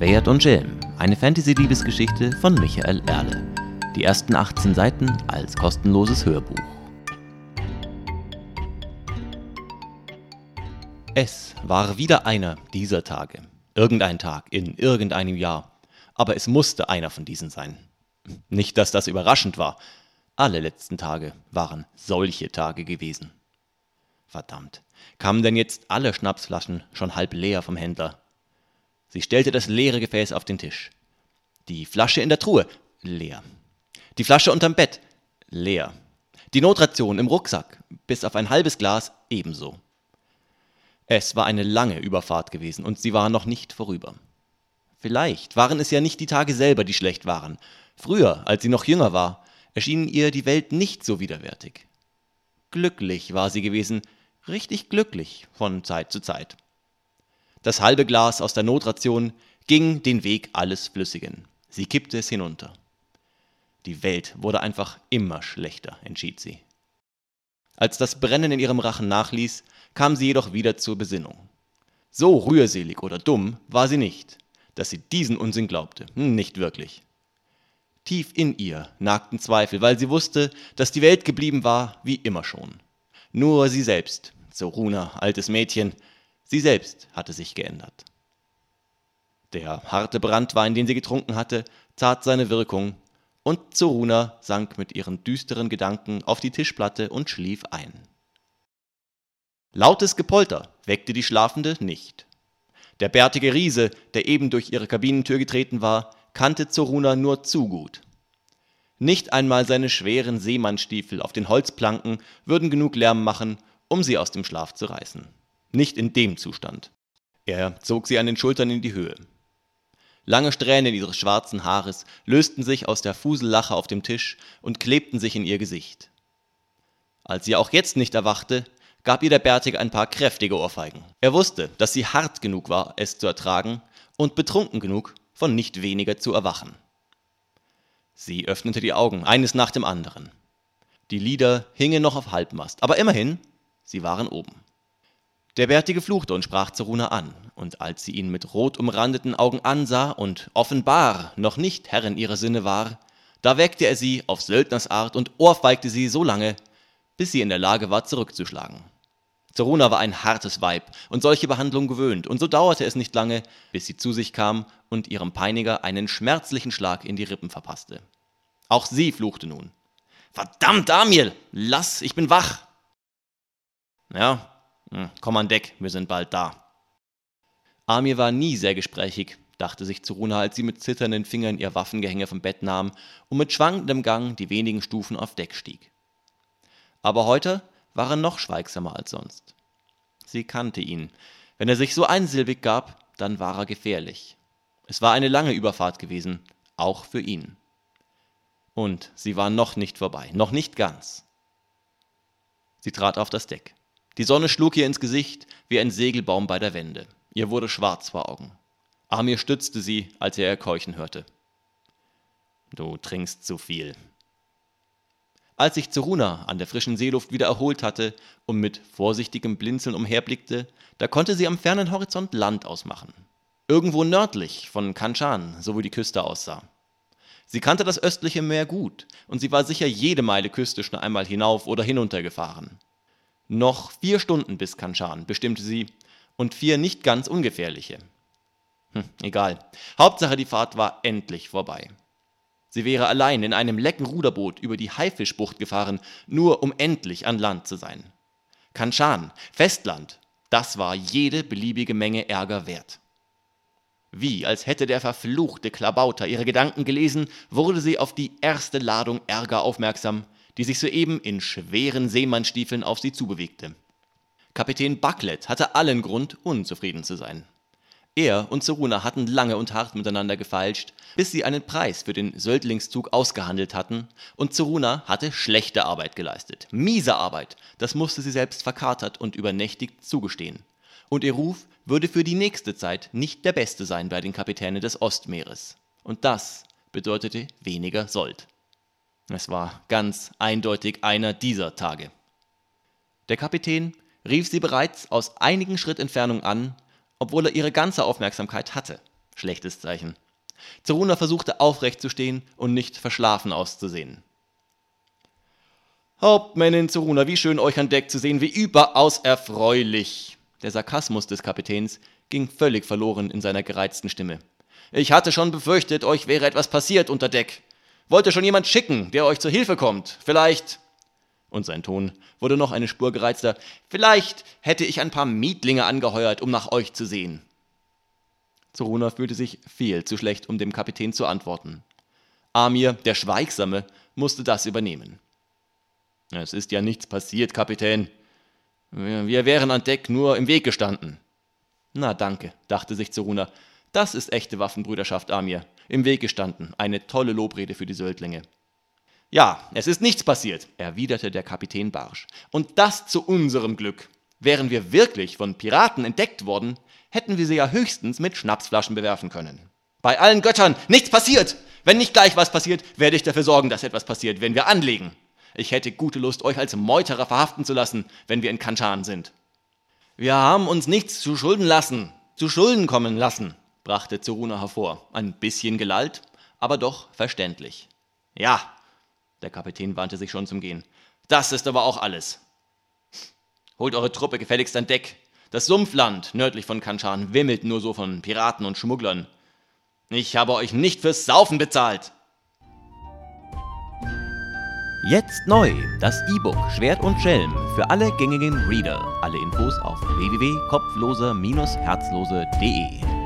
Schwert und Schelm, eine Fantasy-Liebesgeschichte von Michael Erle. Die ersten 18 Seiten als kostenloses Hörbuch. Es war wieder einer dieser Tage. Irgendein Tag in irgendeinem Jahr. Aber es musste einer von diesen sein. Nicht, dass das überraschend war. Alle letzten Tage waren solche Tage gewesen. Verdammt, kamen denn jetzt alle Schnapsflaschen schon halb leer vom Händler? Sie stellte das leere Gefäß auf den Tisch. Die Flasche in der Truhe, leer. Die Flasche unterm Bett, leer. Die Notration im Rucksack, bis auf ein halbes Glas, ebenso. Es war eine lange Überfahrt gewesen und sie war noch nicht vorüber. Vielleicht waren es ja nicht die Tage selber, die schlecht waren. Früher, als sie noch jünger war, erschien ihr die Welt nicht so widerwärtig. Glücklich war sie gewesen, richtig glücklich von Zeit zu Zeit. Das halbe Glas aus der Notration ging den Weg alles Flüssigen. Sie kippte es hinunter. Die Welt wurde einfach immer schlechter, entschied sie. Als das Brennen in ihrem Rachen nachließ, kam sie jedoch wieder zur Besinnung. So rührselig oder dumm war sie nicht, dass sie diesen Unsinn glaubte. Hm, nicht wirklich. Tief in ihr nagten Zweifel, weil sie wusste, dass die Welt geblieben war wie immer schon. Nur sie selbst, Zoruna, altes Mädchen, Sie selbst hatte sich geändert. Der harte Brandwein, den sie getrunken hatte, tat seine Wirkung, und Zoruna sank mit ihren düsteren Gedanken auf die Tischplatte und schlief ein. Lautes Gepolter weckte die Schlafende nicht. Der bärtige Riese, der eben durch ihre Kabinentür getreten war, kannte Zoruna nur zu gut. Nicht einmal seine schweren Seemannstiefel auf den Holzplanken würden genug Lärm machen, um sie aus dem Schlaf zu reißen. Nicht in dem Zustand. Er zog sie an den Schultern in die Höhe. Lange Strähnen ihres schwarzen Haares lösten sich aus der Fusellache auf dem Tisch und klebten sich in ihr Gesicht. Als sie auch jetzt nicht erwachte, gab ihr der Bärtige ein paar kräftige Ohrfeigen. Er wusste, dass sie hart genug war, es zu ertragen, und betrunken genug, von nicht weniger zu erwachen. Sie öffnete die Augen, eines nach dem anderen. Die Lieder hingen noch auf Halbmast, aber immerhin, sie waren oben. Der Bärtige fluchte und sprach Zoruna an, und als sie ihn mit rot umrandeten Augen ansah und offenbar noch nicht Herrin ihrer Sinne war, da weckte er sie auf Söldnersart und ohrfeigte sie so lange, bis sie in der Lage war, zurückzuschlagen. Zoruna war ein hartes Weib und solche Behandlung gewöhnt, und so dauerte es nicht lange, bis sie zu sich kam und ihrem Peiniger einen schmerzlichen Schlag in die Rippen verpasste. Auch sie fluchte nun. Verdammt, Damiel! Lass, ich bin wach! Ja, komm an Deck, wir sind bald da. Amir war nie sehr gesprächig, dachte sich Zuruna, als sie mit zitternden Fingern ihr Waffengehänge vom Bett nahm und mit schwankendem Gang die wenigen Stufen auf Deck stieg. Aber heute war er noch schweigsamer als sonst. Sie kannte ihn. Wenn er sich so einsilbig gab, dann war er gefährlich. Es war eine lange Überfahrt gewesen, auch für ihn. Und sie war noch nicht vorbei, noch nicht ganz. Sie trat auf das Deck. Die Sonne schlug ihr ins Gesicht wie ein Segelbaum bei der Wende. Ihr wurde schwarz vor Augen. Amir stützte sie, als er ihr keuchen hörte. Du trinkst zu viel. Als sich Zoruna an der frischen Seeluft wieder erholt hatte und mit vorsichtigem Blinzeln umherblickte, da konnte sie am fernen Horizont Land ausmachen. Irgendwo nördlich von Kanchan, so wie die Küste aussah. Sie kannte das östliche Meer gut und sie war sicher jede Meile Küste schon einmal hinauf oder hinunter gefahren. Noch vier Stunden bis Kanchan, bestimmte sie, und vier nicht ganz ungefährliche. Hm, egal. Hauptsache, die Fahrt war endlich vorbei. Sie wäre allein in einem lecken Ruderboot über die Haifischbucht gefahren, nur um endlich an Land zu sein. Kanchan, Festland, das war jede beliebige Menge Ärger wert. Wie, als hätte der verfluchte Klabauter ihre Gedanken gelesen, wurde sie auf die erste Ladung Ärger aufmerksam, die sich soeben in schweren Seemannstiefeln auf sie zubewegte. Kapitän Bucklet hatte allen Grund, unzufrieden zu sein. Er und Zoruna hatten lange und hart miteinander gefeilscht, bis sie einen Preis für den Söldlingszug ausgehandelt hatten, und Zoruna hatte schlechte Arbeit geleistet. Miese Arbeit, das musste sie selbst verkatert und übernächtigt zugestehen. Und ihr Ruf würde für die nächste Zeit nicht der beste sein bei den Kapitänen des Ostmeeres. Und das bedeutete weniger Sold. Es war ganz eindeutig einer dieser Tage. Der Kapitän rief sie bereits aus einigen Schritt Entfernung an, obwohl er ihre ganze Aufmerksamkeit hatte. Schlechtes Zeichen. Zeruna versuchte aufrecht zu stehen und nicht verschlafen auszusehen. Hauptmännin Zeruna, wie schön euch an Deck zu sehen, wie überaus erfreulich. Der Sarkasmus des Kapitäns ging völlig verloren in seiner gereizten Stimme. Ich hatte schon befürchtet, euch wäre etwas passiert unter Deck. Wollte schon jemand schicken, der euch zur Hilfe kommt. Vielleicht. Und sein Ton wurde noch eine Spur gereizter. Vielleicht hätte ich ein paar Mietlinge angeheuert, um nach euch zu sehen. Zoruna fühlte sich viel zu schlecht, um dem Kapitän zu antworten. Amir, der Schweigsame, musste das übernehmen. Es ist ja nichts passiert, Kapitän. Wir wären an Deck nur im Weg gestanden. Na danke, dachte sich Zoruna. Das ist echte Waffenbrüderschaft, Amir. Im Weg gestanden. Eine tolle Lobrede für die Söldlinge. Ja, es ist nichts passiert, erwiderte der Kapitän barsch. Und das zu unserem Glück. Wären wir wirklich von Piraten entdeckt worden, hätten wir sie ja höchstens mit Schnapsflaschen bewerfen können. Bei allen Göttern, nichts passiert! Wenn nicht gleich was passiert, werde ich dafür sorgen, dass etwas passiert, wenn wir anlegen. Ich hätte gute Lust, euch als Meuterer verhaften zu lassen, wenn wir in Kanchan sind. Wir haben uns nichts zu Schulden lassen, zu Schulden kommen lassen, brachte Zeruna hervor, ein bisschen gelallt, aber doch verständlich. Ja, der Kapitän wandte sich schon zum Gehen. Das ist aber auch alles. Holt eure Truppe gefälligst an Deck. Das Sumpfland nördlich von Kanchan wimmelt nur so von Piraten und Schmugglern. Ich habe euch nicht fürs Saufen bezahlt. Jetzt neu das E-Book Schwert und Schelm für alle gängigen Reader. Alle Infos auf www.kopflose-herzlose.de.